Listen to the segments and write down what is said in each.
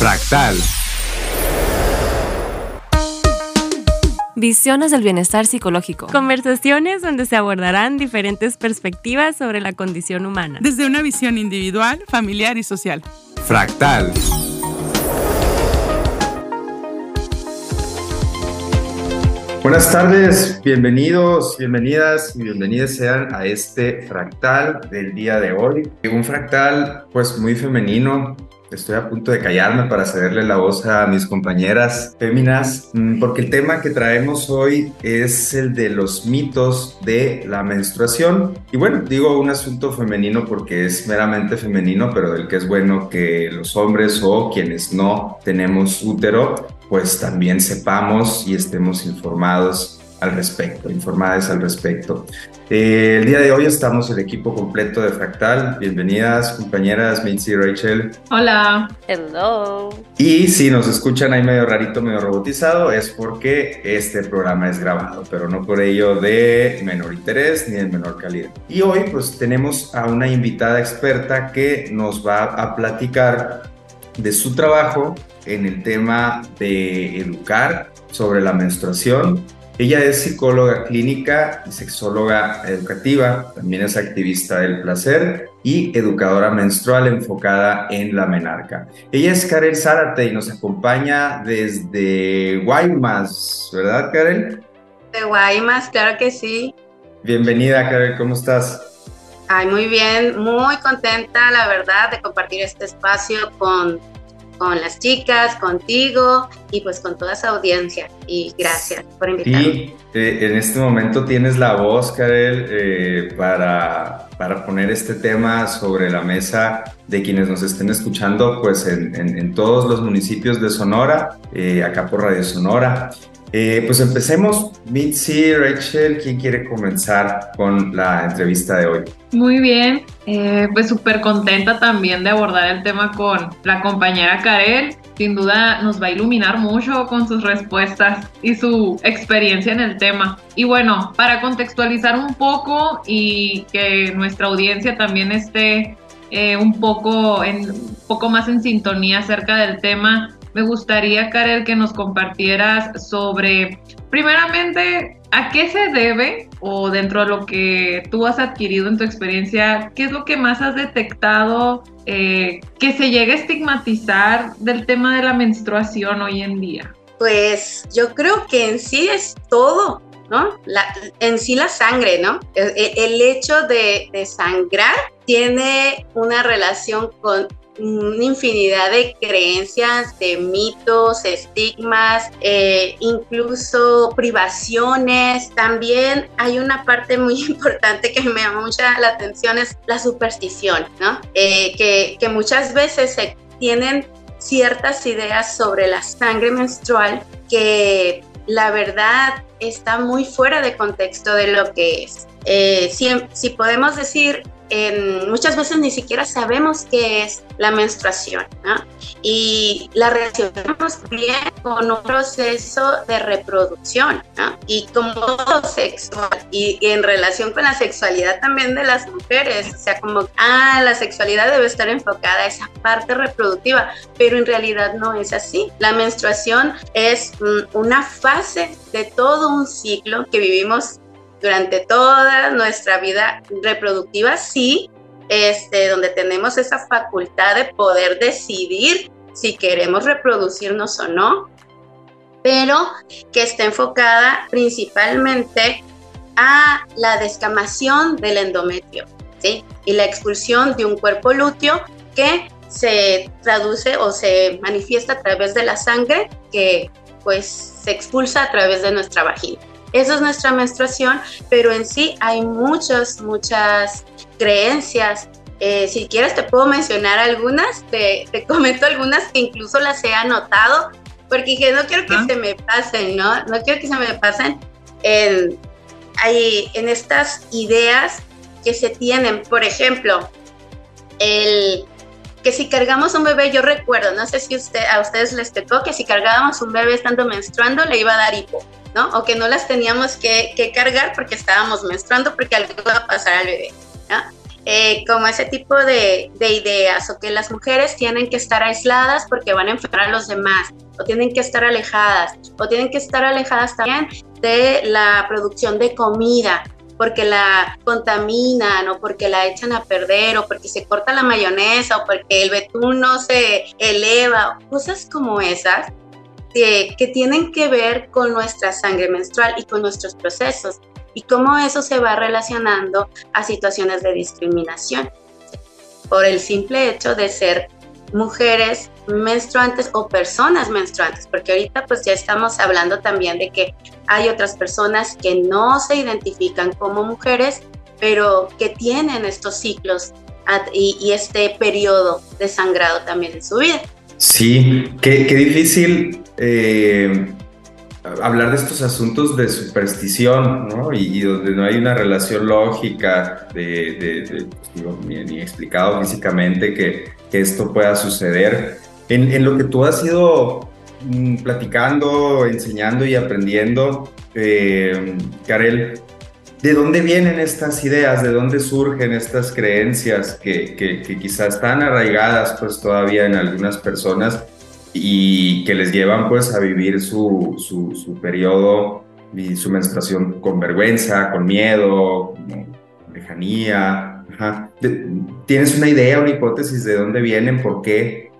Fractal. Visiones del bienestar psicológico. Conversaciones donde se abordarán diferentes perspectivas sobre la condición humana. Desde una visión individual, familiar y social. Fractal. Buenas tardes, bienvenidos, bienvenidas y bienvenidas sean a este fractal del día de hoy. Un fractal pues muy femenino, Estoy a punto de callarme para cederle la voz a mis compañeras féminas, mm, porque el tema que traemos hoy es el de los mitos de la menstruación. Y bueno, digo un asunto femenino porque es meramente femenino, pero del que es bueno que los hombres o quienes no tenemos útero, pues también sepamos y estemos informados al respecto, informadas al respecto. Eh, el día de hoy estamos el equipo completo de Fractal. Bienvenidas, compañeras Mitzi y Rachel. Hola. Hello. Y si nos escuchan ahí medio rarito, medio robotizado, es porque este programa es grabado, pero no por ello de menor interés ni de menor calidad. Y hoy pues tenemos a una invitada experta que nos va a platicar de su trabajo en el tema de educar sobre la menstruación ella es psicóloga clínica y sexóloga educativa, también es activista del placer y educadora menstrual enfocada en la menarca. Ella es Karel Zárate y nos acompaña desde Guaymas, ¿verdad Karel? De Guaymas, claro que sí. Bienvenida Karel, ¿cómo estás? Ay, muy bien, muy contenta, la verdad, de compartir este espacio con con las chicas, contigo y pues con toda esa audiencia. Y gracias por invitarme. Y eh, en este momento tienes la voz, Karel, eh, para, para poner este tema sobre la mesa de quienes nos estén escuchando pues en, todos los municipios de Sonora, eh, acá por Radio Sonora. Pues empecemos. Mitzi, Rachel, ¿quién quiere comenzar con la entrevista de hoy? Muy bien, eh, pues súper contenta también de abordar el tema con la compañera Karel. Sin duda nos va a iluminar mucho con sus respuestas y su experiencia en el tema. Y bueno, para contextualizar un poco y que nuestra audiencia también esté eh, un, poco un poco más en sintonía acerca del tema, me gustaría, Karel, que nos compartieras sobre, primeramente, ¿A qué se debe o dentro de lo que tú has adquirido en tu experiencia, qué es lo que más has detectado eh, que se llegue a estigmatizar del tema de la menstruación hoy en día? Pues yo creo que en sí es todo, ¿no? en sí la sangre, ¿no? El, hecho de, sangrar tiene una relación con una infinidad de creencias, de mitos, estigmas, eh, incluso privaciones. También hay una parte muy importante que me llama mucha la atención, es la superstición, ¿no? Eh, que, muchas veces se tienen ciertas ideas sobre la sangre menstrual que la verdad está muy fuera de contexto de lo que es. Eh, si podemos decir muchas veces ni siquiera sabemos qué es la menstruación, ¿no? Y la relacionamos bien con un proceso de reproducción, ¿no? Y como sexual, y, en relación con la sexualidad también de las mujeres, o sea, como, ah, la sexualidad debe estar enfocada a esa parte reproductiva, pero en realidad no es así. La menstruación es una fase de todo un ciclo que vivimos durante toda nuestra vida reproductiva, sí, este, donde tenemos esa facultad de poder decidir si queremos reproducirnos o no, pero que está enfocada principalmente a la descamación del endometrio. Y la expulsión de un cuerpo lúteo que se traduce o se manifiesta a través de la sangre que pues se expulsa a través de nuestra vagina. Esa es nuestra menstruación, pero en sí hay muchas, muchas creencias. Eh, si quieres te puedo mencionar algunas, te, comento algunas que incluso las he anotado, porque dije, no quiero que se me pasen, ¿no? No quiero que se me pasen en, en estas ideas que se tienen. Por ejemplo, el que si cargamos un bebé, yo recuerdo, no sé si usted, a ustedes les tocó, que si cargábamos un bebé estando menstruando, le iba a dar hipo. ¿No? O que no las teníamos que, cargar porque estábamos menstruando porque algo iba a pasar al bebé, eh, como ese tipo de, de, ideas o que las mujeres tienen que estar aisladas porque van a enfermar a los demás o tienen que estar alejadas o tienen que estar alejadas también de la producción de comida porque la contaminan o porque la echan a perder o porque se corta la mayonesa o porque el betún no se eleva, cosas como esas que, tienen que ver con nuestra sangre menstrual y con nuestros procesos y cómo eso se va relacionando a situaciones de discriminación por el simple hecho de ser mujeres menstruantes o personas menstruantes, porque ahorita pues ya estamos hablando también de que hay otras personas que no se identifican como mujeres, pero que tienen estos ciclos y, este periodo de sangrado también en su vida. Sí, qué, difícil eh, hablar de estos asuntos de superstición, ¿no? Y, donde no hay una relación lógica de, pues, ni, explicado físicamente que, esto pueda suceder. En, lo que tú has ido mm, platicando, enseñando y aprendiendo, eh, ¿de dónde vienen estas ideas? ¿De dónde surgen estas creencias que, que, que quizás están arraigadas pues todavía en algunas personas? y que les llevan pues a vivir su, su, su periodo y su menstruación con vergüenza, con miedo, con lejanía. ¿Tienes una idea, una hipótesis de dónde vienen, por qué?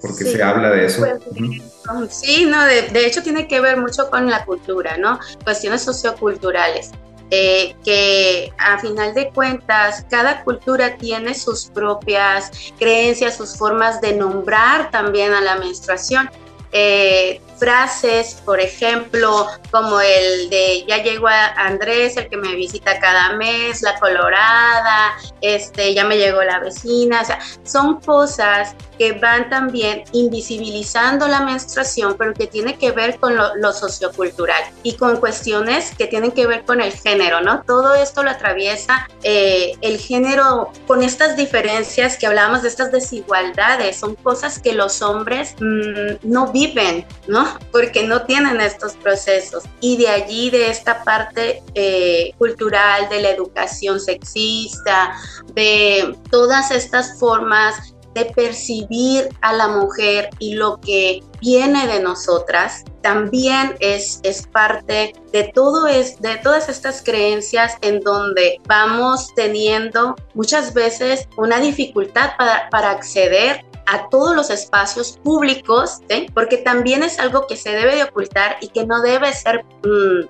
¿Por qué se habla de eso? Pues, sí, no, de, de, hecho tiene que ver mucho con la cultura, ¿no? Cuestiones socioculturales. Eh, que a final de cuentas cada cultura tiene sus propias creencias, sus formas de nombrar también a la menstruación. Eh, frases, por ejemplo, como el de ya llegó Andrés, el que me visita cada mes, la colorada, este, ya me llegó la vecina, son cosas que van también invisibilizando la menstruación, pero que tiene que ver con lo, sociocultural y con cuestiones que tienen que ver con el género, ¿no? Todo esto lo atraviesa eh, el género con estas diferencias que hablábamos de estas desigualdades, son cosas que los hombres mmm, no viven, ¿no? Porque no tienen estos procesos. Y de allí, de esta parte eh, cultural, de la educación sexista, de todas estas formas de percibir a la mujer y lo que viene de nosotras, también es, es parte de, todo es, de todas estas creencias en donde vamos teniendo muchas veces una dificultad para, para acceder a todos los espacios públicos, porque también es algo que se debe de ocultar y que no debe ser mm,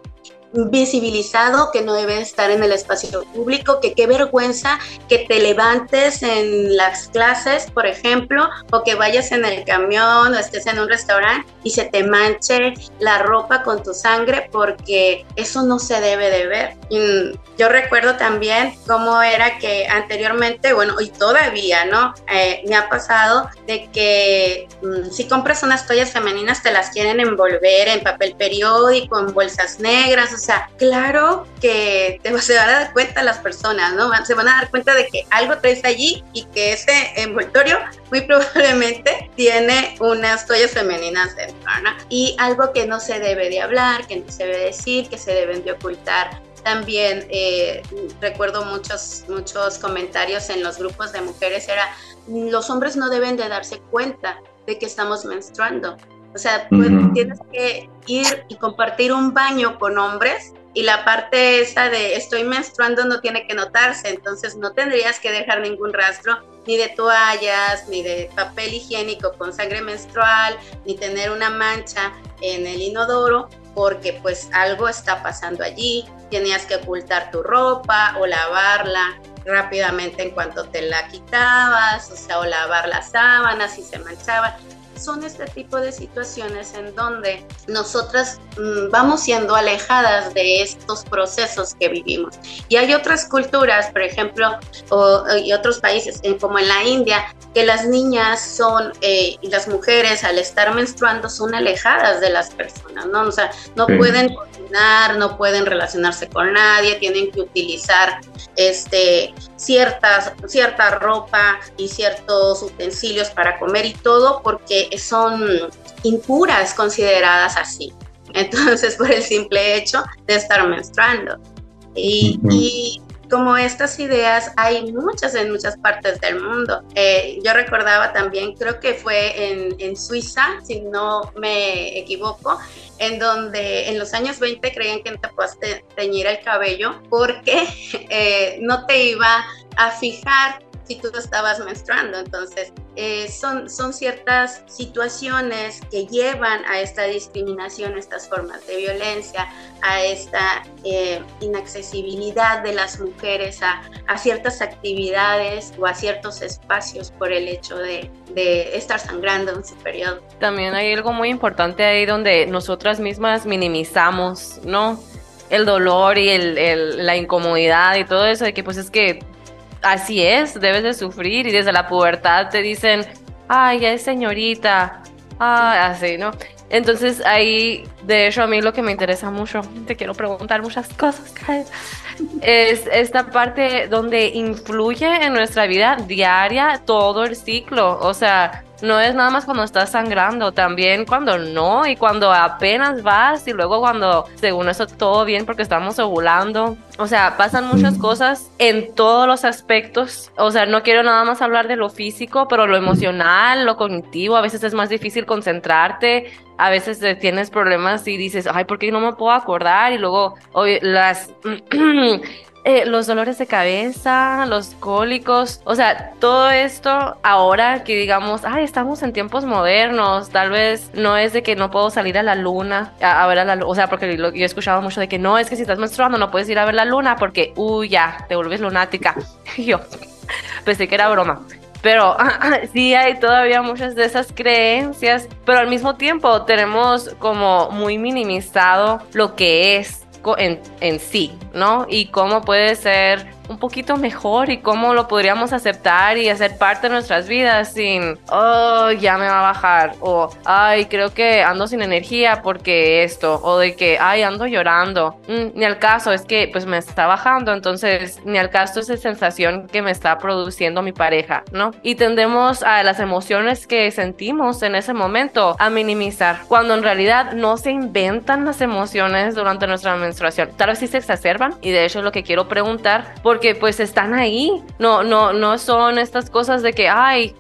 visibilizado, que no debe estar en el espacio público, que qué vergüenza que te levantes en las clases, por ejemplo, o que vayas en el camión o estés en un restaurante y se te manche la ropa con tu sangre, porque eso no se debe de ver. yo recuerdo también cómo era que anteriormente, bueno, y todavía, ¿no? Eh, me ha pasado de que mm, si compras unas toallas femeninas te las quieren envolver en papel periódico, en bolsas negras, sea, claro que te, se van a dar cuenta las personas, ¿no? Se van a dar cuenta de que algo traes allí y que ese envoltorio muy probablemente tiene unas toallas femeninas dentro, ¿no? Y algo que no se debe de hablar, que no se debe decir, que se deben de ocultar. También eh, recuerdo muchos, muchos comentarios en los grupos de mujeres, era, los hombres no deben de darse cuenta de que estamos menstruando. O sea, pues, tienes que ir y compartir un baño con hombres y la parte esa de estoy menstruando no tiene que notarse, entonces no tendrías que dejar ningún rastro ni de toallas, ni de papel higiénico con sangre menstrual, ni tener una mancha en el inodoro, porque pues algo está pasando allí, tenías que ocultar tu ropa o lavarla rápidamente en cuanto te la quitabas, o sea, o lavar las sábanas si se manchaban son este tipo de situaciones en donde nosotras mm, vamos siendo alejadas de estos procesos que vivimos. Y hay otras culturas, por ejemplo, y otros países, como en la India, que las niñas son, eh, y las mujeres al estar menstruando son alejadas de las personas, ¿no? O sea, no pueden cocinar, no pueden relacionarse con nadie, tienen que utilizar este, ciertas, cierta ropa y ciertos utensilios para comer y todo, porque son impuras consideradas así. Entonces, por el simple hecho de estar menstruando. Y, como estas ideas hay muchas en muchas partes del mundo. Eh, yo recordaba también, creo que fue en, Suiza, si no me equivoco, en donde en los años 20 creían que no te puedes teñir el cabello porque eh, no te iba a fijar si tú estabas menstruando. Entonces, eh, son, son ciertas situaciones que llevan a esta discriminación, a estas formas de violencia, a esta eh, inaccesibilidad de las mujeres a, a, ciertas actividades o a ciertos espacios por el hecho de, de estar sangrando en su periodo. También hay algo muy importante ahí donde nosotras mismas minimizamos, ¿no? el dolor y el, el, la incomodidad y todo eso, de que pues es que así es, debes de sufrir y desde la pubertad te dicen, ay, ya es señorita, ay, así, ¿no? Entonces ahí, de hecho, a mí lo que me interesa mucho, te quiero preguntar muchas cosas, es esta parte donde influye en nuestra vida diaria todo el ciclo, o sea, no es nada más cuando estás sangrando, también cuando no y cuando apenas vas y luego cuando según eso todo bien porque estamos ovulando. O sea, pasan muchas cosas en todos los aspectos. O sea, no quiero nada más hablar de lo físico, pero lo emocional, lo cognitivo, a veces es más difícil concentrarte, a veces tienes problemas y dices, ay, ¿por qué no me puedo acordar? Y luego las Eh, los dolores de cabeza, los cólicos, o sea, todo esto ahora que digamos, ay, estamos en tiempos modernos, tal vez no es de que no puedo salir a la luna a, ver a la luna, o sea, porque yo he escuchado mucho de que no, es que si estás menstruando no puedes ir a ver la luna porque, uy, ya, te vuelves lunática. Yo pensé que era broma. Pero sí hay todavía muchas de esas creencias, pero al mismo tiempo tenemos como muy minimizado lo que es en, en sí, ¿no? Y cómo puede ser un poquito mejor y cómo lo podríamos aceptar y hacer parte de nuestras vidas sin, oh, ya me va a bajar, o, ay, creo que ando sin energía porque esto, o de que, ay, ando llorando. Mm, ni al caso, es que pues me está bajando, entonces ni al caso esa sensación que me está produciendo mi pareja, ¿no? Y tendemos a las emociones que sentimos en ese momento a minimizar, cuando en realidad no se inventan las emociones durante nuestra menstruación. Tal vez sí se exacerban y de hecho es lo que quiero preguntar, porque pues están ahí. No, no, no son estas cosas de que, ay,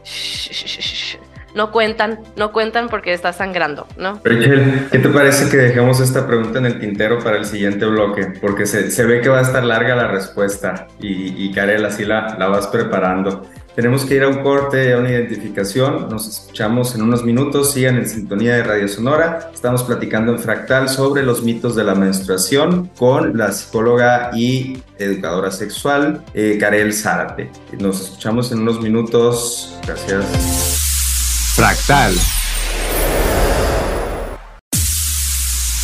no cuentan, no cuentan porque está sangrando, ¿no? Rachel, ¿qué te parece que dejemos esta pregunta en el tintero para el siguiente bloque? Porque se, se ve que va a estar larga la respuesta y, y Karel, así la, la vas preparando. Tenemos que ir a un corte, a una identificación. Nos escuchamos en unos minutos. Sigan en sintonía de Radio Sonora. Estamos platicando en Fractal sobre los mitos de la menstruación con la psicóloga y educadora sexual eh, Karel Zárate. Nos escuchamos en unos minutos. Gracias. Fractal.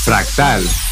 Fractal.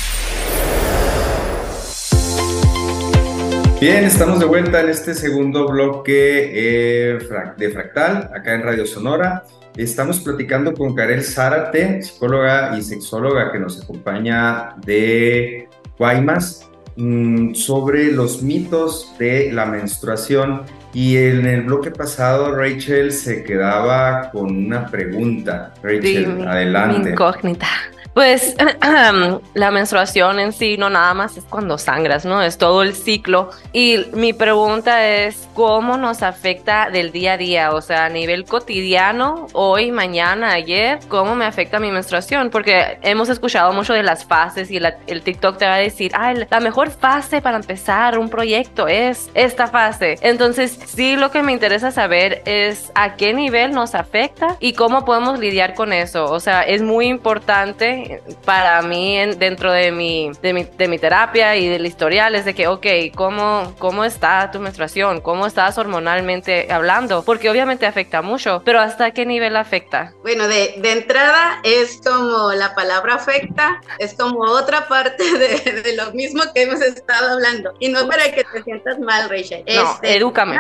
Bien, estamos de vuelta en este segundo bloque eh, de Fractal, acá en Radio Sonora. Estamos platicando con Karel Zárate, psicóloga y sexóloga que nos acompaña de Guaymas, mm, sobre los mitos de la menstruación. Y en el bloque pasado, Rachel se quedaba con una pregunta. Rachel, adelante. incógnita. Pues la menstruación en sí no nada más es cuando sangras, ¿no? Es todo el ciclo. Y mi pregunta es, ¿cómo nos afecta del día a día? O sea, a nivel cotidiano, hoy, mañana, ayer, ¿cómo me afecta mi menstruación? Porque hemos escuchado mucho de las fases y el TikTok te va a decir, ah, la mejor fase para empezar un proyecto es esta fase. Entonces, sí, lo que me interesa saber es a qué nivel nos afecta y cómo podemos lidiar con eso. O sea, es muy importante para mí dentro de mi, de mi, de mi terapia y del historial es de que, ok, ¿cómo, ¿cómo está tu menstruación? ¿Cómo estás hormonalmente hablando? Porque obviamente afecta mucho, pero ¿hasta qué nivel afecta? Bueno, de, de entrada es como la palabra afecta, es como otra parte de, de, lo mismo que hemos estado hablando. Y no para que te sientas mal, Rachel. No, este, edúcame.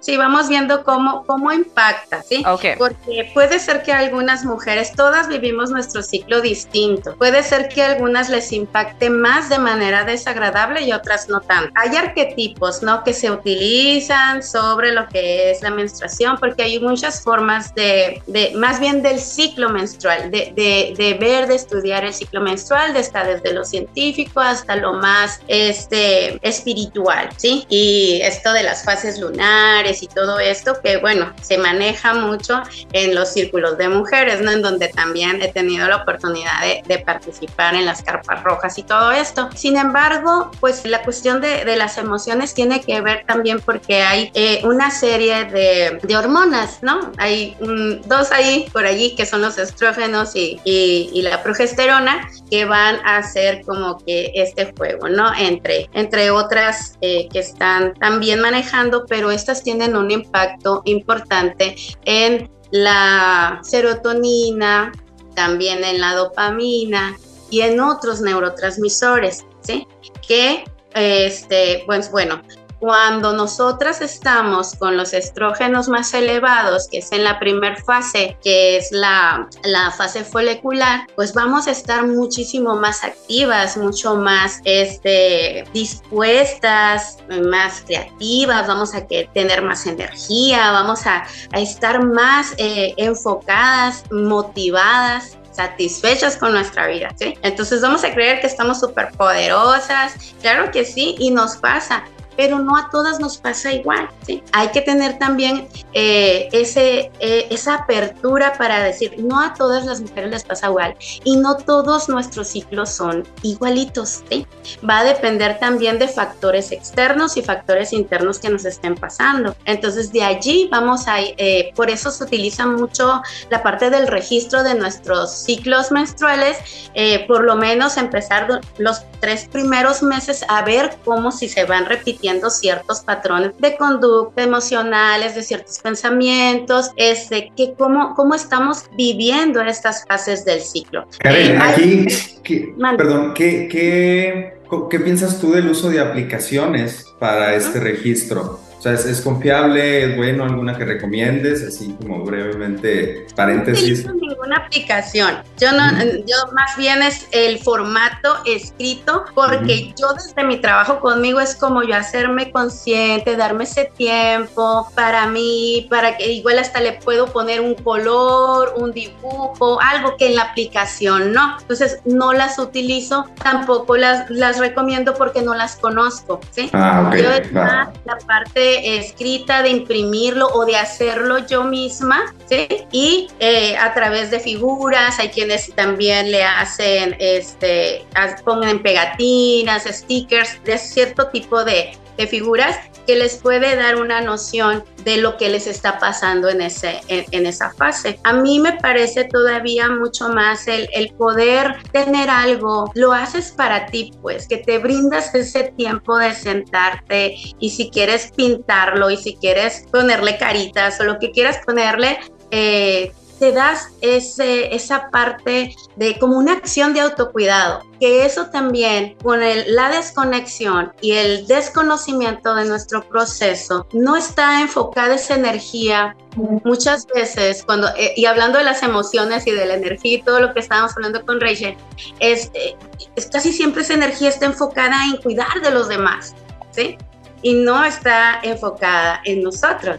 Sí, vamos viendo cómo, cómo impacta, ¿sí? Ok. Porque puede ser que algunas mujeres, todas vivimos nuestro ciclo distinto distinto. Puede ser que algunas les impacte más de manera desagradable y otras no tanto. Hay arquetipos, ¿no? Que se utilizan sobre lo que es la menstruación, porque hay muchas formas de, de más bien del ciclo menstrual, de, de, de, ver, de estudiar el ciclo menstrual, de estar desde lo científico hasta lo más este, espiritual, ¿sí? Y esto de las fases lunares y todo esto, que bueno, se maneja mucho en los círculos de mujeres, ¿no? En donde también he tenido la oportunidad de, de participar en las carpas rojas y todo esto. Sin embargo, pues la cuestión de, las emociones tiene que ver también porque hay eh, una serie de, de, hormonas, ¿no? Hay un, dos ahí por allí que son los estrógenos y, y, y, la progesterona que van a hacer como que este juego, ¿no? Entre, entre otras eh, que están también manejando, pero estas tienen un impacto importante en la serotonina, también en la dopamina y en otros neurotransmisores, ¿sí? Que, este, pues bueno, cuando nosotras estamos con los estrógenos más elevados, que es en la primera fase, que es la, la, fase folicular, pues vamos a estar muchísimo más activas, mucho más este, dispuestas, más creativas, vamos a que, tener más energía, vamos a, a estar más eh, enfocadas, motivadas satisfechas con nuestra vida, ¿sí? Entonces vamos a creer que estamos súper poderosas, claro que sí, y nos pasa, pero no a todas nos pasa igual. ¿sí? Hay que tener también eh, ese, eh, esa apertura para decir, no a todas las mujeres les pasa igual y no todos nuestros ciclos son igualitos. ¿sí? Va a depender también de factores externos y factores internos que nos estén pasando. Entonces de allí vamos a, eh, por eso se utiliza mucho la parte del registro de nuestros ciclos menstruales, eh, por lo menos empezar los tres primeros meses a ver cómo si se van repitiendo ciertos patrones de conducta emocionales, de ciertos pensamientos, este, que cómo, cómo estamos viviendo estas fases del ciclo. Karen, eh, aquí, ¿qué, perdón, ¿qué, qué, ¿qué piensas tú del uso de aplicaciones para este registro? O sea, ¿es, ¿es, confiable? ¿Es bueno? ¿Alguna que recomiendes? Así como brevemente, paréntesis. No utilizo ninguna aplicación. Yo, no, uh -huh. yo más bien es el formato escrito, porque uh -huh. yo desde mi trabajo conmigo es como yo hacerme consciente, darme ese tiempo para mí, para que igual hasta le puedo poner un color, un dibujo, algo que en la aplicación no. Entonces, no las utilizo, tampoco las, las recomiendo porque no las conozco, ¿sí? Ah, okay. Yo está la parte escrita, de imprimirlo o de hacerlo yo misma, ¿sí? Y eh, a través de figuras, hay quienes también le hacen, este, pongan pegatinas, stickers, de cierto tipo de, de figuras que les puede dar una noción de lo que les está pasando en, ese, en, esa fase. A mí me parece todavía mucho más el, el poder tener algo, lo haces para ti, pues, que te brindas ese tiempo de sentarte y si quieres pintarlo y si quieres ponerle caritas o lo que quieras ponerle, eh, te das esa parte de como una acción de autocuidado, que eso también con la desconexión y el desconocimiento de nuestro proceso, no está enfocada esa energía muchas veces cuando, eh, y hablando de las emociones y de la energía y todo lo que estábamos hablando con Rachel, es, eh, es casi siempre esa energía está enfocada en cuidar de los demás, ¿sí? Y no está enfocada en nosotros.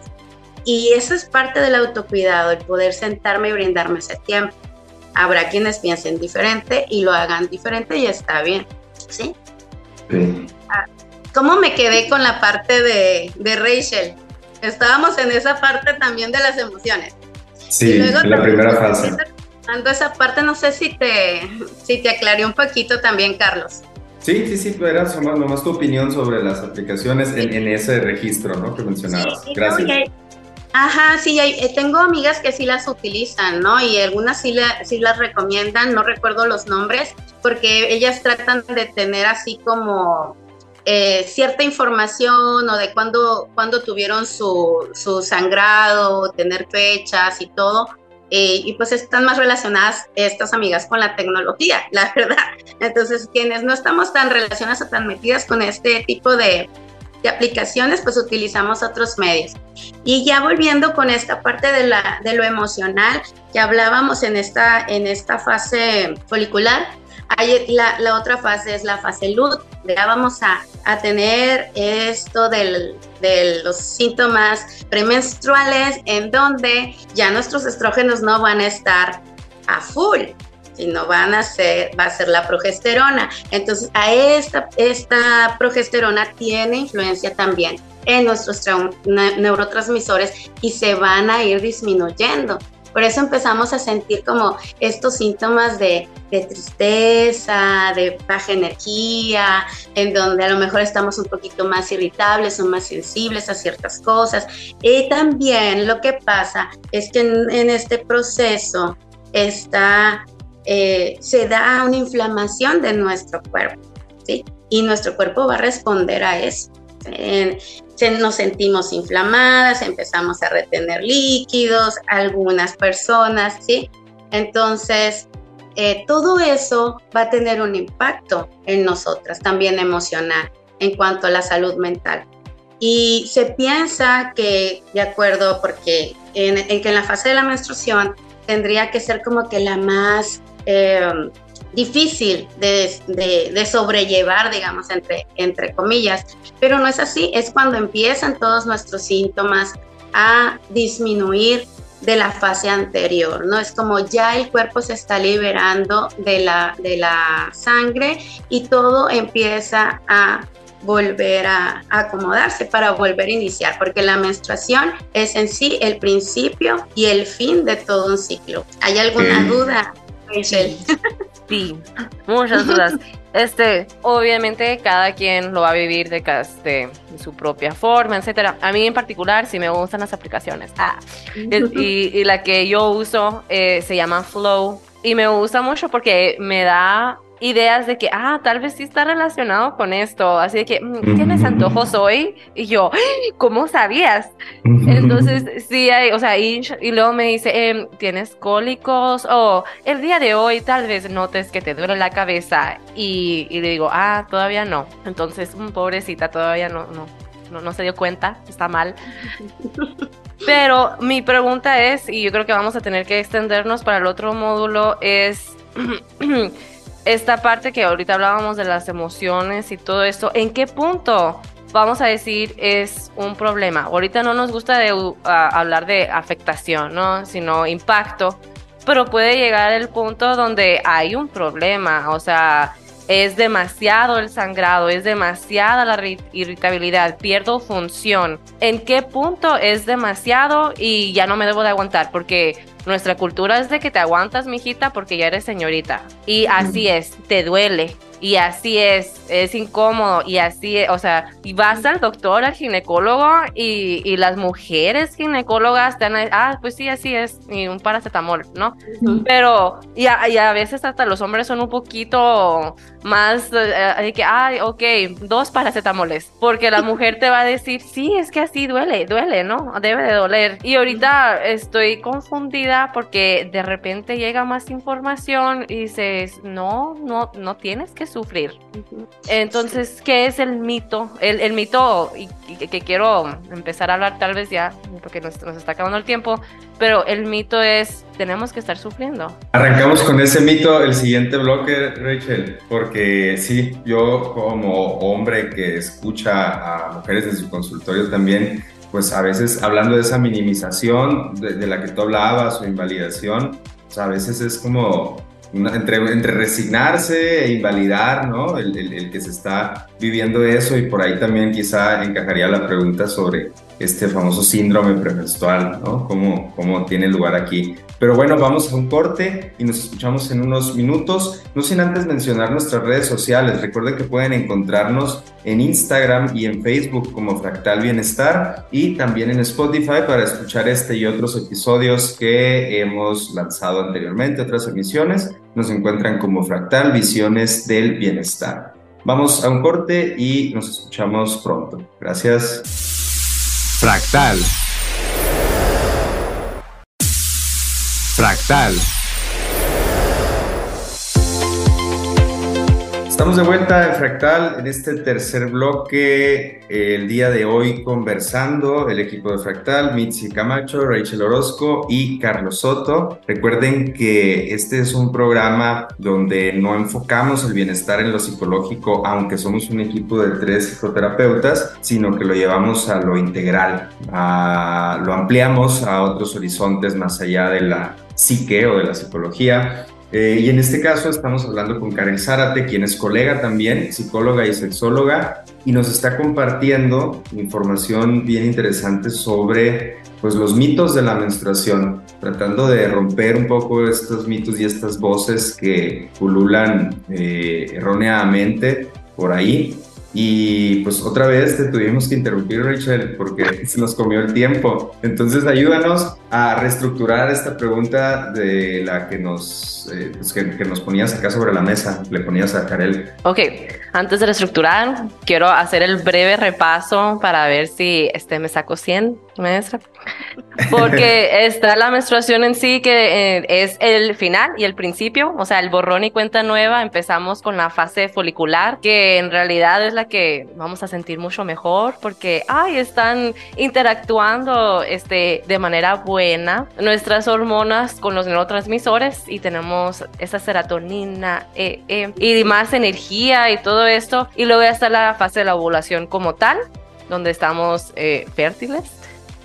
Y eso es parte del autocuidado, el poder sentarme y brindarme ese tiempo. Habrá quienes piensen diferente y lo hagan diferente y está bien, ¿sí? sí. ¿Cómo me quedé con la parte de, de, Rachel? Estábamos en esa parte también de las emociones. Sí, y luego la primera fase. Esa parte, no sé si te, si te aclaré un poquito también, Carlos. Sí, sí, sí, era nomás tu opinión sobre las aplicaciones en, en ese registro, ¿no? Que mencionabas. Sí, Gracias. No, Ajá, sí, eh, tengo amigas que sí las utilizan, ¿no? Y algunas sí, la, sí las recomiendan, no recuerdo los nombres, porque ellas tratan de tener así como eh, cierta información o de cuándo, cuándo tuvieron su, su sangrado, tener fechas y todo. Eh, y pues están más relacionadas estas amigas con la tecnología, la verdad. Entonces, quienes no estamos tan relacionadas o tan metidas con este tipo de, de aplicaciones, pues utilizamos otros medios. Y ya volviendo con esta parte de, la, de lo emocional, que hablábamos en esta, en esta fase folicular, hay la, otra fase es la fase LUT. Ya vamos a, a tener esto del, de los síntomas premenstruales en donde ya nuestros estrógenos no van a estar a full, sino van a ser, va a ser la progesterona. Entonces, a esta, esta progesterona tiene influencia también en nuestros neurotransmisores y se van a ir disminuyendo. Por eso empezamos a sentir como estos síntomas de, de, tristeza, de baja energía, en donde a lo mejor estamos un poquito más irritables o más sensibles a ciertas cosas. Y también lo que pasa es que en, en este proceso está, eh, se da una inflamación de nuestro cuerpo, ¿sí? Y nuestro cuerpo va a responder a eso. nos sentimos inflamadas, empezamos a retener líquidos, algunas personas, ¿sí? Entonces, eh, todo eso va a tener un impacto en nosotras, también emocional, en cuanto a la salud mental. Y se piensa que, de acuerdo, porque en que en la fase de la menstruación tendría que ser como que la más eh, difícil de, sobrellevar, digamos, entre, entre comillas. Pero no es así, es cuando empiezan todos nuestros síntomas a disminuir de la fase anterior, ¿no? Es como ya el cuerpo se está liberando de la, de la sangre y todo empieza a volver a, acomodarse, para volver a iniciar, porque la menstruación es en sí el principio y el fin de todo un ciclo. ¿Hay alguna duda, Sí, muchas dudas. Este, obviamente cada quien lo va a vivir de, de, su propia forma, etcétera. A mí en particular sí me gustan las aplicaciones. Ah, y, la que yo uso eh, se llama Flow y me gusta mucho porque me da ideas de que, ah, tal vez sí está relacionado con esto, así de que, mm, ¿tienes antojos hoy? Y yo, ¿cómo sabías? Entonces, sí, hay, o sea, y, luego me dice, em, ¿tienes cólicos? O el día de hoy tal vez notes que te duele la cabeza y, le digo, ah, todavía no. Entonces, mm, pobrecita, todavía no, no, no, no se dio cuenta, está mal. Pero mi pregunta es, y yo creo que vamos a tener que extendernos para el otro módulo, es esta parte que ahorita hablábamos de las emociones y todo esto, ¿en qué punto vamos a decir es un problema? Ahorita no nos gusta de, hablar de afectación, ¿no? Sino impacto, pero puede llegar el punto donde hay un problema, o sea, es demasiado el sangrado, es demasiada la irritabilidad, pierdo función. ¿En qué punto es demasiado y ya no me debo de aguantar? Porque nuestra cultura es de que te aguantas, mijita, porque ya eres señorita. Y así es, te duele. Y así es, es incómodo. Y así, es, o sea, y vas al doctor, al ginecólogo, y, y las mujeres ginecólogas te van ah, pues sí, así es, y un paracetamol, ¿no? Pero, y a, y a, veces hasta los hombres son un poquito más, eh, de que, ay, ok, dos paracetamoles. Porque la mujer te va a decir, sí, es que así duele, duele, ¿no? Debe de doler. Y ahorita estoy confundida porque de repente llega más información y dices, no, no, no tienes que sufrir. Entonces, ¿qué es el mito? El, el mito, y, que, quiero empezar a hablar tal vez ya, porque nos, nos está acabando el tiempo, pero el mito es, tenemos que estar sufriendo. Arrancamos con ese mito el siguiente bloque, Rachel, porque sí, yo como hombre que escucha a mujeres en su consultorio también, pues a veces hablando de esa minimización de, la que tú hablabas o invalidación, pues a veces es como entre, resignarse e invalidar, ¿no? El, el, que se está viviendo eso y por ahí también quizá encajaría la pregunta sobre este famoso síndrome premenstrual, ¿no? ¿Cómo, cómo tiene lugar aquí? Pero bueno, vamos a un corte y nos escuchamos en unos minutos. No sin antes mencionar nuestras redes sociales. Recuerden que pueden encontrarnos en Instagram y en Facebook como Fractal Bienestar y también en Spotify para escuchar este y otros episodios que hemos lanzado anteriormente, otras emisiones. Nos encuentran como Fractal Visiones del Bienestar. Vamos a un corte y nos escuchamos pronto. Gracias. Fractal. Fractal. Estamos de vuelta en Fractal en este tercer bloque. eh, El día de hoy conversando el equipo de Fractal, Mitzi Camacho, Rachel Orozco y Carlos Soto. Recuerden que este es un programa donde no enfocamos el bienestar en lo psicológico, aunque somos un equipo de tres psicoterapeutas, sino que lo llevamos a lo integral, a- lo ampliamos a otros horizontes más allá de la psique o de la psicología. Eh, y en este caso estamos hablando con Karen Zárate, quien es colega también, psicóloga y sexóloga, y nos está compartiendo información bien interesante sobre pues, los mitos de la menstruación, tratando de romper un poco estos mitos y estas voces que pululan eh, erróneamente por ahí. Y pues otra vez te tuvimos que interrumpir, Rachel, porque se nos comió el tiempo. Entonces ayúdanos a reestructurar esta pregunta de la que nos, eh, pues, que, nos ponías acá sobre la mesa, le ponías a Karel. Ok, antes de reestructurar, quiero hacer el breve repaso para ver si este, me saco 100, maestra. Porque está la menstruación en sí, que eh, es el final y el principio, o sea, el borrón y cuenta nueva. Empezamos con la fase folicular, que en realidad es la que vamos a sentir mucho mejor, porque, ay, están interactuando este, de manera buena nuestras hormonas con los neurotransmisores y tenemos esa serotonina eh, eh, y más energía y todo esto. Y luego ya está la fase de la ovulación como tal, donde estamos eh, fértiles.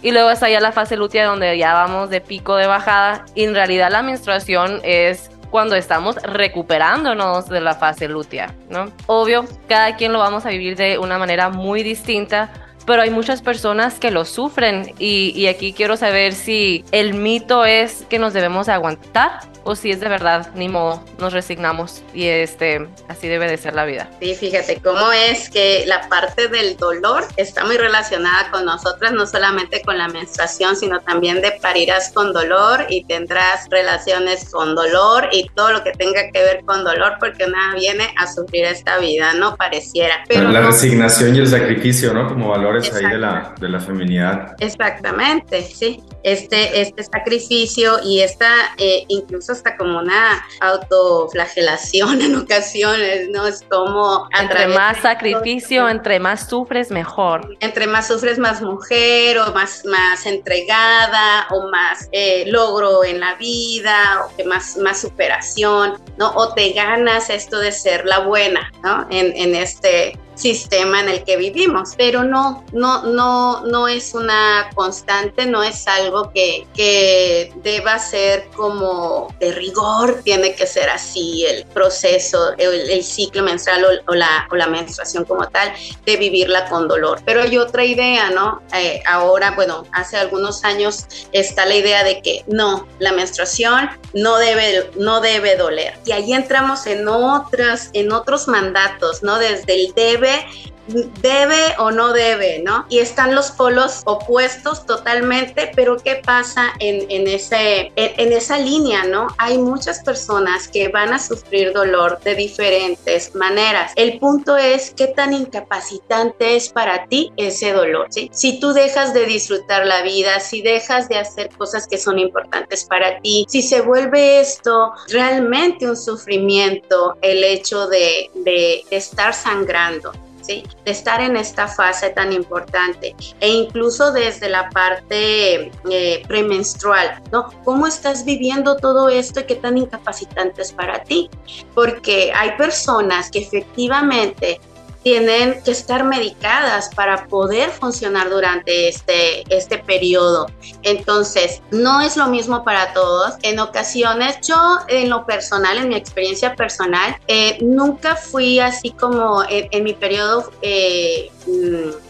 Y luego está ya la fase lútea donde ya vamos de pico de bajada. Y en realidad la menstruación es cuando estamos recuperándonos de la fase lútea, ¿no? Obvio, cada quien lo vamos a vivir de una manera muy distinta, pero hay muchas personas que lo sufren y, y aquí quiero saber si el mito es que nos debemos aguantar o si es de verdad, ni modo, nos resignamos y este, así debe de ser la vida. Sí, fíjate cómo es que la parte del dolor está muy relacionada con nosotras, no solamente con la menstruación, sino también de parirás con dolor y tendrás relaciones con dolor y todo lo que tenga que ver con dolor, porque nada viene a sufrir esta vida, no pareciera. Pero la no- resignación y el sacrificio, ¿no? Como valores ahí de la, de la feminidad. Exactamente, sí. Este, este sacrificio y esta, eh, incluso hasta como una autoflagelación en ocasiones, ¿no? Es como a Entre más sacrificio, entre más sufres, mejor. entre más sufres, más mujer, o más, más entregada, o más eh, logro en la vida, o que más, más superación, ¿no? O te ganas esto de ser la buena, ¿no? En, en este sistema en el que vivimos, pero no, no, no, no es una constante, no es algo que, que deba ser como de rigor, tiene que ser así el proceso, el, el ciclo menstrual o, o la, o la menstruación como tal, de vivirla con dolor. Pero hay otra idea, ¿no? Eh, ahora, bueno, hace algunos años está la idea de que no, la menstruación no debe, no debe doler. Y ahí entramos en otras, en otros mandatos, ¿no? Desde el debe where debe o no debe, ¿no? Y están los polos opuestos totalmente, pero ¿qué pasa en, en ese, en, esa línea, ¿no? Hay muchas personas que van a sufrir dolor de diferentes maneras. El punto es qué tan incapacitante es para ti ese dolor, ¿sí? Si tú dejas de disfrutar la vida, si dejas de hacer cosas que son importantes para ti, si se vuelve esto realmente un sufrimiento, el hecho de, de estar sangrando, De estar en esta fase tan importante e incluso desde la parte eh, premenstrual, ¿no? ¿Cómo estás viviendo todo esto y qué tan incapacitante es para ti? Porque hay personas que efectivamente tienen que estar medicadas para poder funcionar durante este, este periodo. Entonces, no es lo mismo para todos. En ocasiones, yo en lo personal, en mi experiencia personal, eh, nunca fui así como en, en mi periodo eh,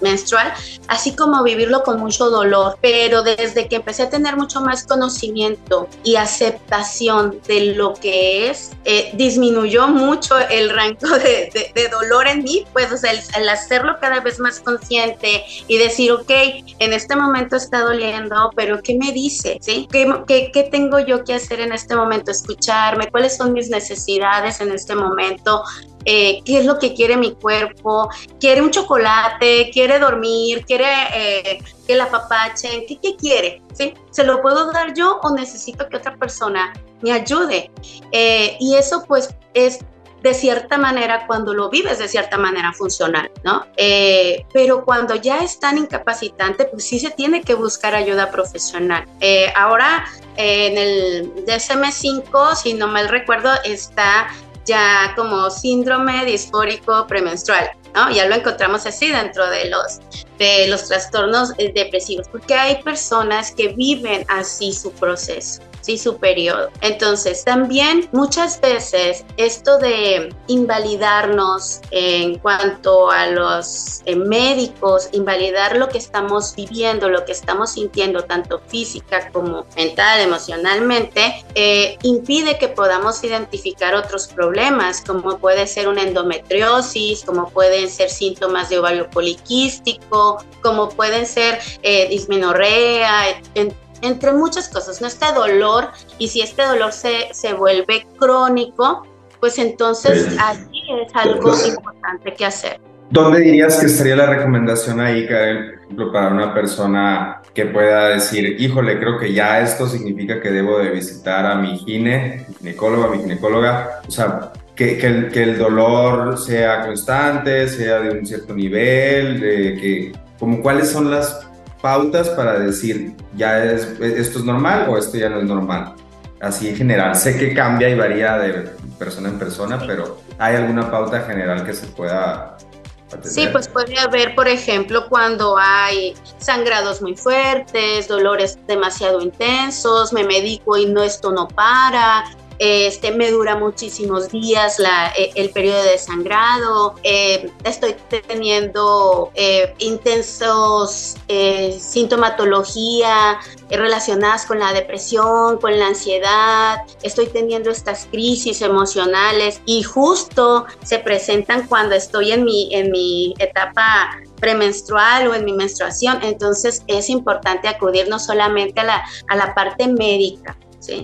menstrual, así como vivirlo con mucho dolor, pero desde que empecé a tener mucho más conocimiento y aceptación de lo que es, eh, disminuyó mucho el rango de, de, de, dolor en mí, pues o sea, el, hacerlo cada vez más consciente y decir, ok, en este momento está doliendo, pero ¿qué me dice? ¿Sí? ¿Qué, qué, qué tengo yo que hacer en este momento? Escucharme, cuáles son mis necesidades en este momento, eh, qué es lo que quiere mi cuerpo, quiere un chocolate, quiere dormir, quiere eh, que la papachen, ¿qué, ¿qué, quiere? ¿Sí? ¿Se lo puedo dar yo o necesito que otra persona me ayude? Eh, y eso pues es de cierta manera cuando lo vives de cierta manera funcional, ¿no? Eh, pero cuando ya es tan incapacitante, pues sí se tiene que buscar ayuda profesional. Eh, ahora, en el DSM-5, si no mal recuerdo, está ya como síndrome disfórico premenstrual. ¿no? Ya lo encontramos así dentro de los, de los trastornos eh, depresivos, porque hay personas que viven así su proceso. ¿Sí? su periodo. Entonces, también muchas veces esto de invalidarnos en cuanto a los eh, médicos, invalidar lo que estamos viviendo, lo que estamos sintiendo, tanto física como mental, emocionalmente, eh, impide que podamos identificar otros problemas, como puede ser una endometriosis, como pueden ser síntomas de ovario poliquístico, como pueden ser eh, dismenorrea, entre muchas cosas, ¿no? Este dolor, y si este dolor se, se vuelve crónico, pues entonces aquí es algo importante que hacer. ¿Dónde dirías que estaría la recomendación ahí, Karen, para una persona que pueda decir, híjole, creo que ya esto significa que debo de visitar a mi gine, mi ginecólogo, a mi ginecóloga? O sea, que, que, el, que, el, dolor sea constante, sea de un cierto nivel, de que, como cuáles son las pautas para decir, ya es, esto es normal o esto ya no es normal. Así en general. Sé que cambia y varía de persona en persona, pero ¿hay alguna pauta general que se pueda. Sí, pues puede haber, por ejemplo, cuando hay sangrados muy fuertes, dolores demasiado intensos, me medico y no esto no para, este, me dura muchísimos días eh, el periodo de sangrado, eh, estoy teniendo eh, intensos eh, sintomatología relacionadas con la depresión, con la ansiedad, estoy teniendo estas crisis emocionales y justo se presentan cuando estoy en mi, en mi etapa premenstrual o en mi menstruación, entonces es importante acudir no solamente a la, a la parte médica,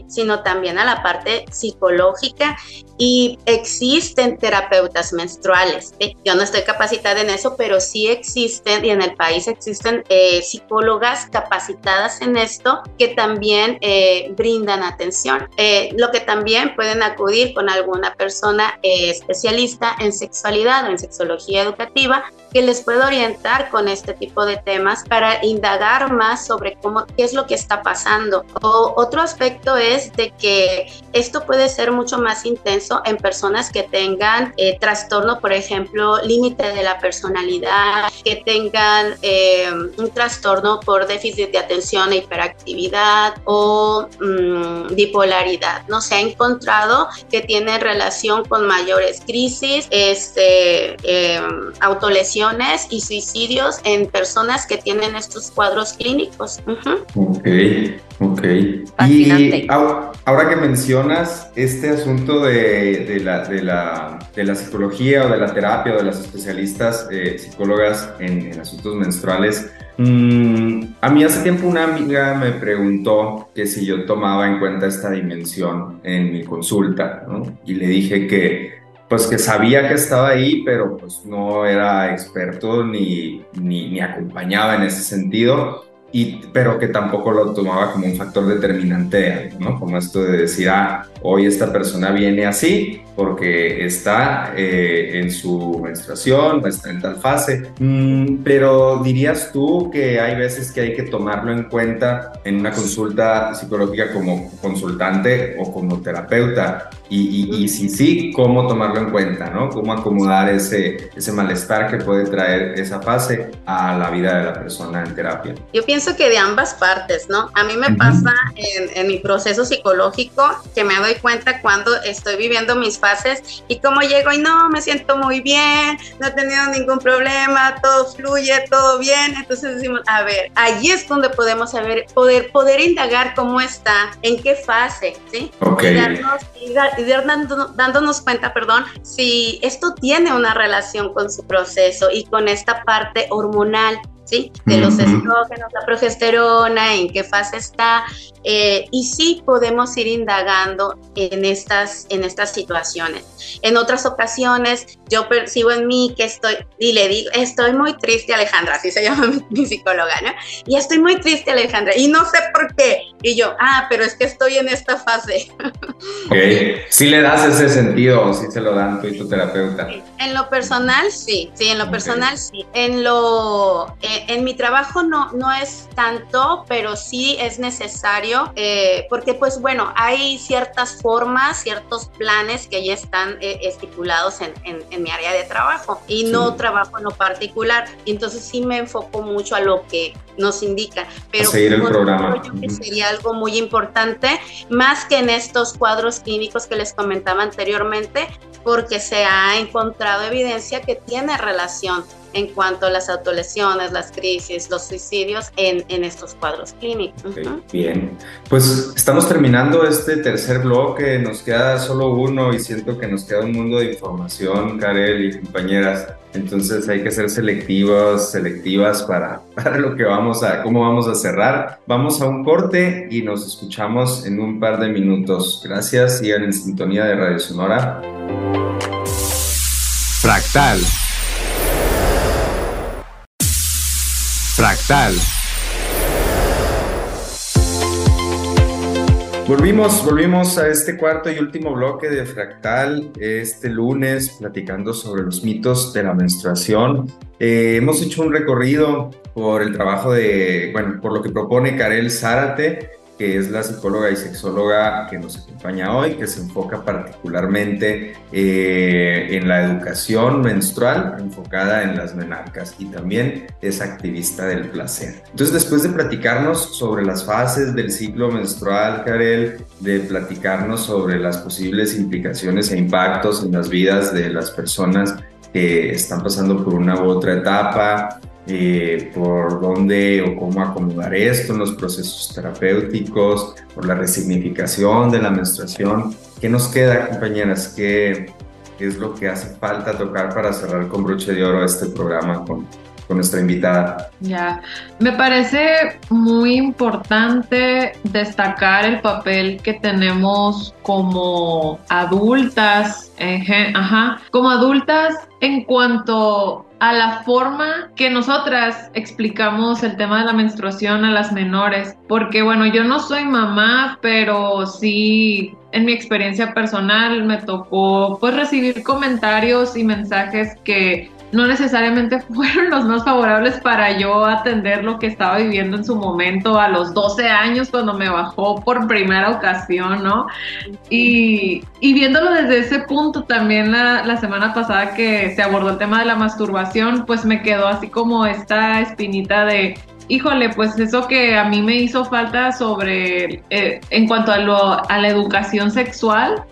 sino también a la parte psicológica y existen terapeutas menstruales. Yo no estoy capacitada en eso, pero sí existen y en el país existen eh, psicólogas capacitadas en esto que también eh, brindan atención. Eh, lo que también pueden acudir con alguna persona especialista en sexualidad o en sexología educativa que les pueda orientar con este tipo de temas para indagar más sobre cómo qué es lo que está pasando. O, otro aspecto es de que esto puede ser mucho más intenso en personas que tengan eh, trastorno, por ejemplo, límite de la personalidad, que tengan eh, un trastorno por déficit de atención e hiperactividad o mm, bipolaridad. No se ha encontrado que tiene relación con mayores crisis, este, eh, autolesiones y suicidios en personas que tienen estos cuadros clínicos. Ok, ok. Y ahora que mencionas este asunto de, la, de, la, de, la, psicología o de la terapia o de las especialistas eh, psicólogas en, asuntos menstruales, mm, a mí hace tiempo una amiga me preguntó que si yo tomaba en cuenta esta dimensión en mi consulta, ¿no? Y le dije que pues que sabía que estaba ahí, pero pues no era experto ni, ni, ni acompañaba en ese sentido y, pero que tampoco lo tomaba como un factor determinante, ¿no? Como esto de decir, ah, hoy esta persona viene así porque está eh, en su menstruación está en tal fase. Mm, pero dirías tú que hay veces que hay que tomarlo en cuenta en una consulta psicológica como consultante o como terapeuta. Y, y, si sí, cómo tomarlo en cuenta, ¿no? Cómo acomodar ese, ese malestar que puede traer esa fase a la vida de la persona en terapia. Yo pienso que de ambas partes, ¿no? A mí me pasa en, en mi proceso psicológico que me doy cuenta cuando estoy viviendo mis fases y cómo llego y no, me siento muy bien, no he tenido ningún problema, todo fluye, todo bien. Entonces decimos, a ver, allí es donde podemos saber, poder, poder indagar cómo está, en qué fase, ¿sí? Okay. Y, darnos, dándonos cuenta, perdón, si esto tiene una relación con su proceso y con esta parte hormonal. ¿Sí? de los estrógenos, la progesterona, en qué fase está, Eh, y sí podemos ir indagando en estas, en estas situaciones. En otras ocasiones yo percibo en mí que estoy, y le digo, estoy muy triste Alejandra, así se llama mi, psicóloga, ¿no? Y estoy muy triste Alejandra, y no sé por qué. Y yo, ah, pero es que estoy en esta fase. Ok, sí le das ese sentido, o sí se lo dan tú y tu terapeuta. En lo personal, sí, sí, en lo personal, sí. En lo, eh, en mi trabajo no, no es tanto, pero sí es necesario, eh, porque pues bueno, hay ciertas formas, ciertos planes que ya están eh, estipulados en, en, mi área de trabajo y no trabajo en lo particular. Entonces sí me enfoco mucho a lo que nos indica. Pero seguir el programa. Yo que sería algo muy importante, más que en estos cuadros clínicos que les comentaba anteriormente, porque se ha encontrado evidencia que tiene relación en cuanto a las autolesiones, las crisis, los suicidios en, en estos cuadros clínicos. Bien, pues estamos terminando este tercer bloque, nos queda solo uno y siento que nos queda un mundo de información, Karel y compañeras. Entonces hay que ser selectivos, selectivas para, para lo que vamos a, cómo vamos a cerrar. Vamos a un corte y nos escuchamos en un par de minutos. Gracias, sigan en sintonía de Radio Sonora. Fractal Fractal. Volvimos, volvimos a este cuarto y último bloque de Fractal este lunes platicando sobre los mitos de la menstruación. Eh, hemos hecho un recorrido por el trabajo de, bueno, por lo que propone Karel Zárate que es la psicóloga y sexóloga que nos acompaña hoy, que se enfoca particularmente eh, en la educación menstrual enfocada en las menarcas y también es activista del placer. Entonces, después de platicarnos sobre las fases del ciclo menstrual, Karel, de platicarnos sobre las posibles implicaciones e impactos en las vidas de las personas que están pasando por una u otra etapa, eh, por dónde o cómo acomodar esto en los procesos terapéuticos, por la resignificación de la menstruación. ¿Qué nos queda, compañeras? ¿Qué, es lo que hace falta tocar para cerrar con broche de oro este programa con, con nuestra invitada. Ya, me parece muy importante destacar el papel que tenemos como adultas, ajá, como adultas en cuanto a la forma que nosotras explicamos el tema de la menstruación a las menores, porque bueno, yo no soy mamá, pero sí en mi experiencia personal me tocó pues recibir comentarios y mensajes que no necesariamente fueron los más favorables para yo atender lo que estaba viviendo en su momento a los 12 años cuando me bajó por primera ocasión, ¿no? Y, y viéndolo desde ese punto también la, la, semana pasada que se abordó el tema de la masturbación, pues me quedó así como esta espinita de híjole, pues eso que a mí me hizo falta sobre, eh, en cuanto a, lo, a la educación sexual,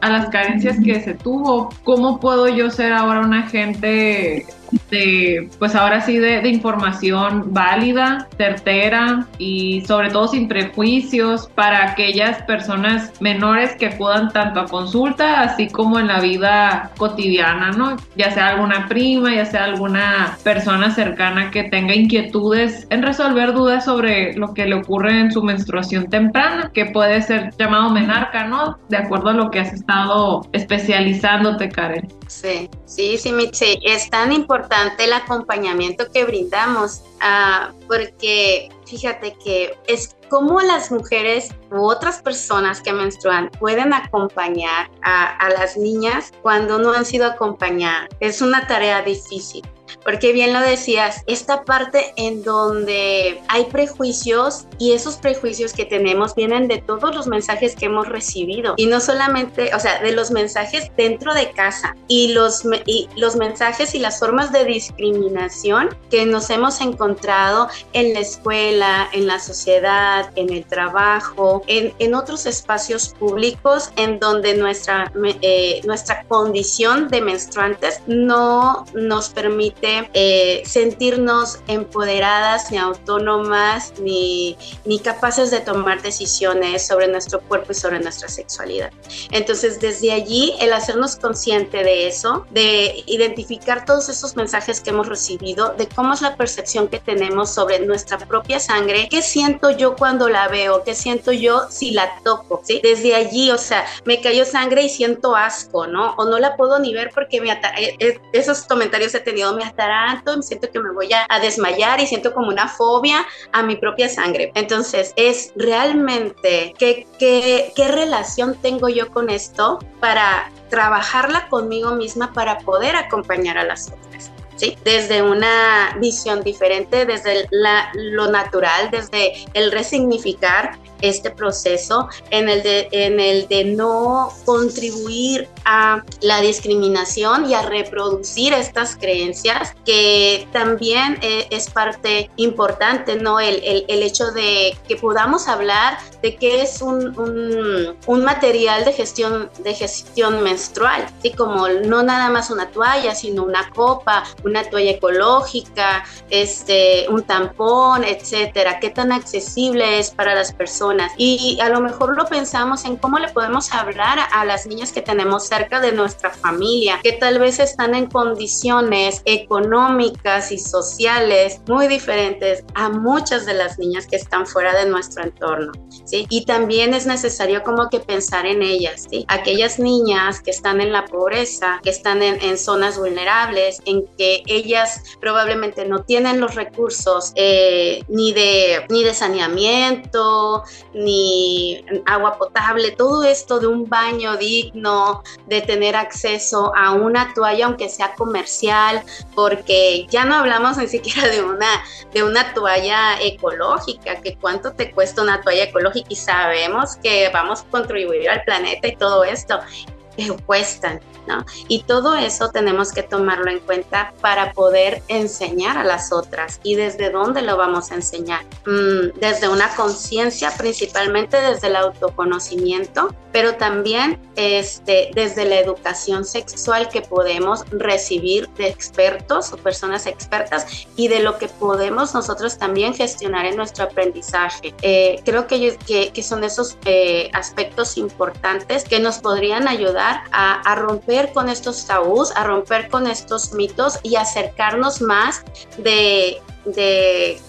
a las carencias que se tuvo, ¿cómo puedo yo ser ahora un agente de, pues ahora sí, de, información válida, certera y sobre todo sin prejuicios para aquellas personas menores que acudan tanto a consulta así como en la vida cotidiana, ¿no? Ya sea alguna prima, ya sea alguna persona cercana que tenga inquietudes en resolver dudas sobre lo que le ocurre en su menstruación temprana, que puede ser llamado menarca, ¿no? De acuerdo a lo que has estado especializándote, Karen. Sí, sí, sí, sí, es tan importante el acompañamiento que brindamos, ah, porque fíjate que es como las mujeres u otras personas que menstruan pueden acompañar a, a las niñas cuando no han sido acompañadas. Es una tarea difícil porque bien lo decías, esta parte en donde hay prejuicios y esos prejuicios que tenemos vienen de todos los mensajes que hemos recibido. Y no solamente, o sea, de los mensajes dentro de casa y los, y los mensajes y las formas de discriminación que nos hemos encontrado en la escuela, en la sociedad, en el trabajo, en, en otros espacios públicos en donde nuestra, eh, nuestra condición de menstruantes no nos permite permite eh, sentirnos empoderadas, ni autónomas, ni, ni capaces de tomar decisiones sobre nuestro cuerpo y sobre nuestra sexualidad. Entonces, desde allí, el hacernos consciente de eso, de identificar todos esos mensajes que hemos recibido, de cómo es la percepción que tenemos sobre nuestra propia sangre, qué siento yo cuando la veo, qué siento yo si la toco, ¿sí? Desde allí, o sea, me cayó sangre y siento asco, ¿no? O no la puedo ni ver porque me eh, eh, esos comentarios he tenido, me ataranto, me siento que me voy a, a desmayar y siento como una fobia a mi propia sangre. Entonces, es realmente qué, qué, qué relación tengo yo con esto para trabajarla conmigo misma para poder acompañar a las otras. ¿Sí? Desde una visión diferente, desde la, lo natural, desde el resignificar este proceso en el de, en el de no contribuir a la discriminación y a reproducir estas creencias, que también eh, es parte importante, ¿no? El, el, el, hecho de que podamos hablar de qué es un, un, un, material de gestión, de gestión menstrual, ¿sí? Como no nada más una toalla, sino una copa, una toalla ecológica, este, un tampón, etcétera. ¿Qué tan accesible es para las personas? Y a lo mejor lo pensamos en cómo le podemos hablar a las niñas que tenemos cerca de nuestra familia, que tal vez están en condiciones económicas y sociales muy diferentes a muchas de las niñas que están fuera de nuestro entorno. ¿sí? Y también es necesario como que pensar en ellas, ¿sí? aquellas niñas que están en la pobreza, que están en, en zonas vulnerables, en que ellas probablemente no tienen los recursos eh, ni, de, ni de saneamiento, ni agua potable, todo esto de un baño digno, de tener acceso a una toalla aunque sea comercial, porque ya no hablamos ni siquiera de una, de una toalla ecológica, que cuánto te cuesta una toalla ecológica y sabemos que vamos a contribuir al planeta y todo esto, cuestan. Y todo eso tenemos que tomarlo en cuenta para poder enseñar a las otras. ¿Y desde dónde lo vamos a enseñar? Mm, desde una conciencia, principalmente desde el autoconocimiento, pero también este, desde la educación sexual que podemos recibir de expertos o personas expertas y de lo que podemos nosotros también gestionar en nuestro aprendizaje. Eh, creo que, que, son esos eh, aspectos importantes que nos podrían ayudar a, romper con estos tabús, a romper con estos mitos y acercarnos más de,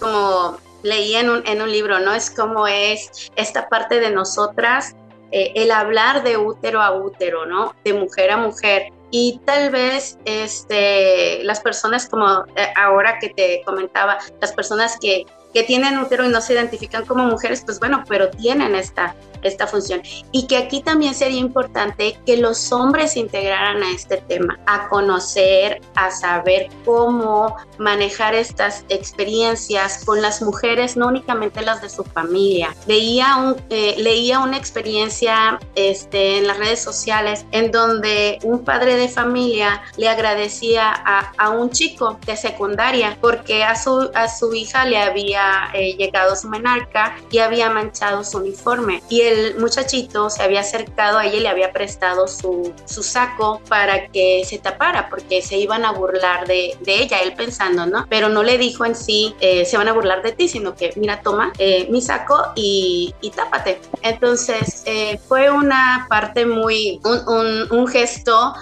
como leí en un, en un libro, ¿no? Es como es esta parte de nosotras, eh, el hablar de útero a útero, ¿no? De mujer a mujer. Y tal vez este, las personas como eh, ahora que te comentaba, las personas que, que tienen útero y no se identifican como mujeres, pues bueno, pero tienen esta, esta función. Y que aquí también sería importante que los hombres se integraran a este tema, a conocer, a saber cómo manejar estas experiencias con las mujeres, no únicamente las de su familia. Leía, un, eh, leía una experiencia este, en las redes sociales en donde un padre de familia le agradecía a, a un chico de secundaria porque a su, a su hija le había eh, llegado su menarca y había manchado su uniforme. Y el muchachito se había acercado a ella y le había prestado su, su saco para que se tapara porque se iban a burlar de, de, ella, él pensando, ¿no? Pero no le dijo en sí, eh, se van a burlar de ti, sino que, mira, toma eh, mi saco y, y, tápate. Entonces, eh, fue una parte muy, un, un, un gesto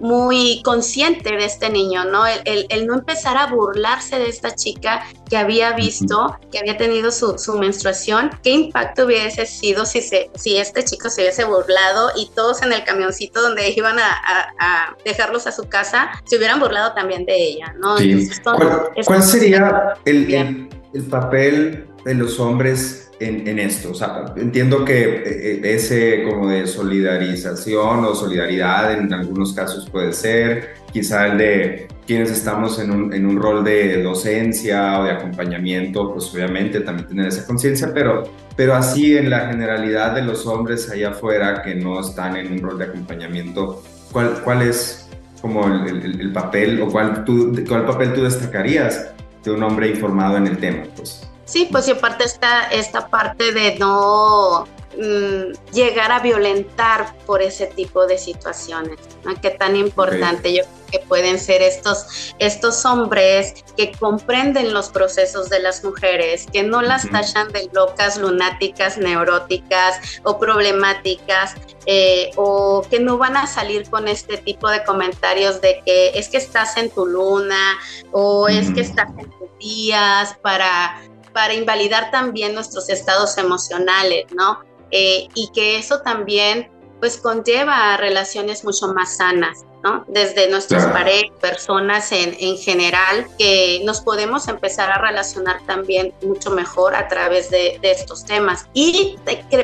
muy consciente de este niño, ¿no? El, el, el, no empezar a burlarse de esta chica que había visto, que había tenido su, su menstruación, qué impacto hubiese sido si, se, si este chico se hubiese burlado y todos en el camioncito donde iban a, a, a dejarlos a su casa se hubieran burlado también de ella, ¿no? Sí. Entonces, ¿Cuál, ¿Cuál, sería el, el, el papel de los hombres en, en, esto. O sea, entiendo que ese como de solidarización o solidaridad en algunos casos puede ser, quizá el de quienes estamos en un, en un rol de docencia o de acompañamiento, pues obviamente también tener esa conciencia, pero, pero así en la generalidad de los hombres allá afuera que no están en un rol de acompañamiento, ¿cuál, cuál es como el, el, el papel o cuál, tú, cuál papel tú destacarías de un hombre informado en el tema? Pues? Sí, pues y aparte está esta parte de no mm, llegar a violentar por ese tipo de situaciones. ¿no? Qué tan importante yo creo que pueden ser estos, estos hombres que comprenden los procesos de las mujeres, que no las tachan de locas, lunáticas, neuróticas o problemáticas, eh, o que no van a salir con este tipo de comentarios de que es que estás en tu luna o es que estás en tus días para, para invalidar también nuestros estados emocionales, ¿no? Eh, y que eso también pues conlleva a relaciones mucho más sanas. Desde nuestras parejas, personas en, en, general, que nos podemos empezar a relacionar también mucho mejor a través de, de estos temas. Y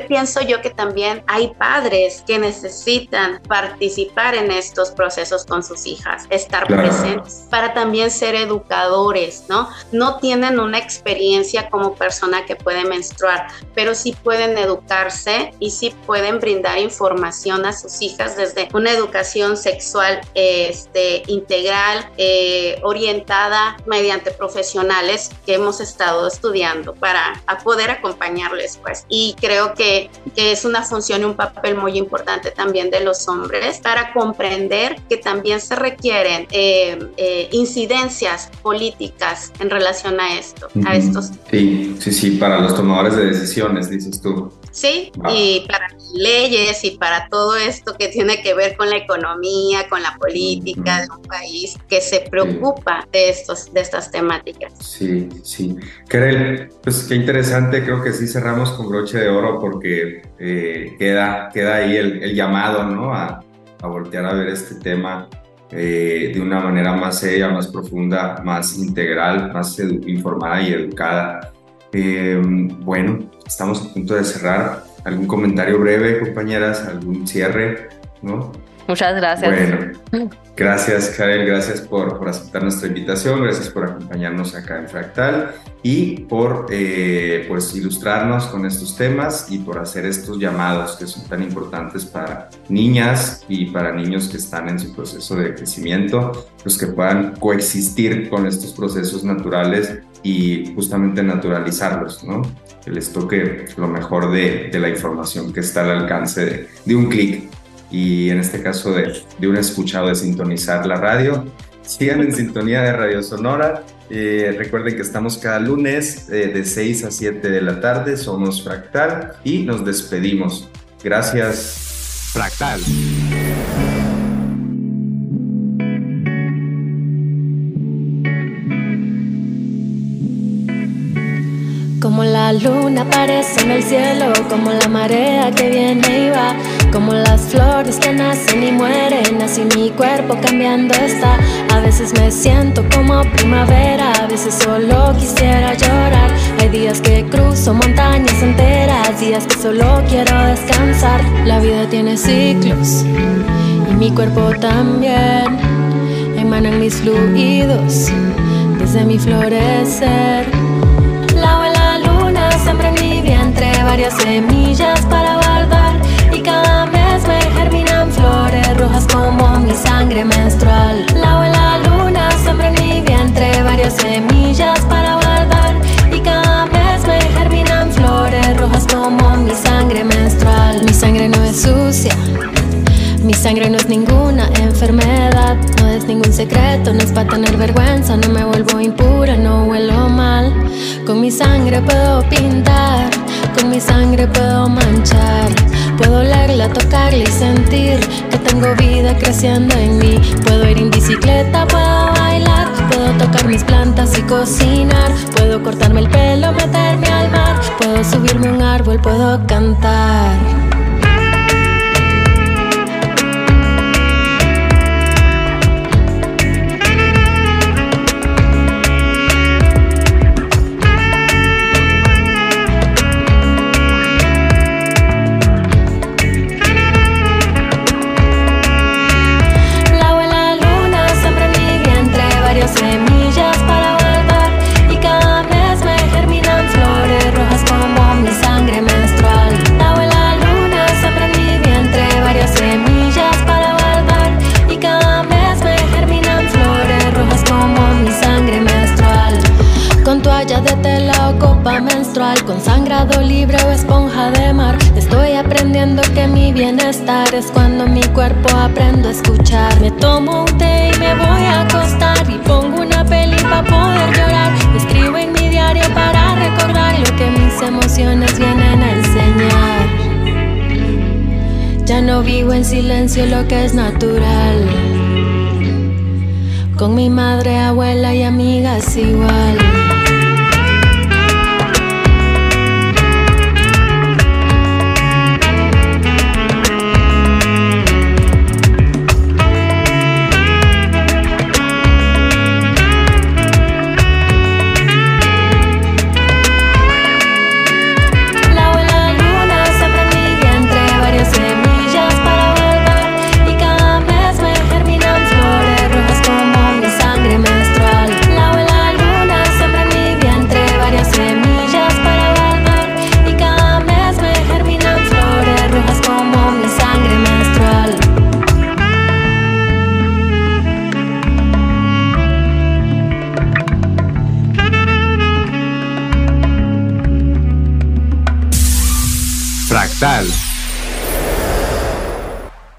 pienso yo que también hay padres que necesitan participar en estos procesos con sus hijas, estar presentes para también ser educadores, ¿no? No tienen una experiencia como persona que puede menstruar, pero sí pueden educarse y sí pueden brindar información a sus hijas desde una educación sexual este, integral, eh, orientada mediante profesionales que hemos estado estudiando para poder acompañarles. Pues. Y creo que, que es una función y un papel muy importante también de los hombres para comprender que también se requieren eh, eh, incidencias políticas en relación a esto, a estos. Sí, sí, sí, para los tomadores de decisiones, dices tú. Sí, y para leyes y para todo esto que tiene que ver con la economía, con la política de un país que se preocupa de, estos, de estas temáticas. Sí, sí. Karel, pues qué interesante, creo que sí cerramos con broche de oro porque eh, queda, queda ahí el, llamado, ¿no? A, a, voltear a ver este tema. Eh, de una manera más seria, más profunda, más integral, más informada y educada. Eh, bueno, estamos a punto de cerrar. ¿Algún comentario breve, compañeras? ¿Algún cierre? ¿No? Muchas gracias. Bueno, gracias Karel, gracias por, por, aceptar nuestra invitación, gracias por acompañarnos acá en Fractal y por eh, pues ilustrarnos con estos temas y por hacer estos llamados que son tan importantes para niñas y para niños que están en su proceso de crecimiento, pues que puedan coexistir con estos procesos naturales y justamente naturalizarlos, ¿no? Que les toque lo mejor de, de la información que está al alcance de, de un clic y en este caso de, de un escuchado de sintonizar la radio. Sigan en sintonía de Radio Sonora. Eh, recuerden que estamos cada lunes eh, de 6 a 7 de la tarde. Somos Fractal y nos despedimos. Gracias. Fractal. La luna aparece en el cielo, como la marea que viene y va, como las flores que nacen y mueren, así mi cuerpo cambiando está. A veces me siento como primavera, a veces solo quisiera llorar. Hay días que cruzo montañas enteras, días que solo quiero descansar. La vida tiene ciclos y mi cuerpo también. Emanan mis fluidos desde mi florecer varias semillas para guardar y cada mes me germinan flores rojas como mi sangre menstrual. La en la luna siempre en mi vientre varias semillas para guardar y cada mes me germinan flores rojas como mi sangre menstrual. Mi sangre no es sucia. Mi sangre no es ninguna enfermedad, no es ningún secreto, no es para tener vergüenza, no me vuelvo impura, no huelo mal. Con mi sangre puedo pintar, con mi sangre puedo manchar. Puedo leerla, tocarla y sentir que tengo vida creciendo en mí. Puedo ir en bicicleta, puedo bailar, puedo tocar mis plantas y cocinar. Puedo cortarme el pelo, meterme al mar, puedo subirme a un árbol, puedo cantar. Aprendo a escuchar. Me tomo un té y me voy a acostar y pongo una peli para poder llorar. Escribo en mi diario para recordar lo que mis emociones vienen a enseñar. Ya no vivo en silencio lo que es natural. Con mi madre, abuela y amigas igual.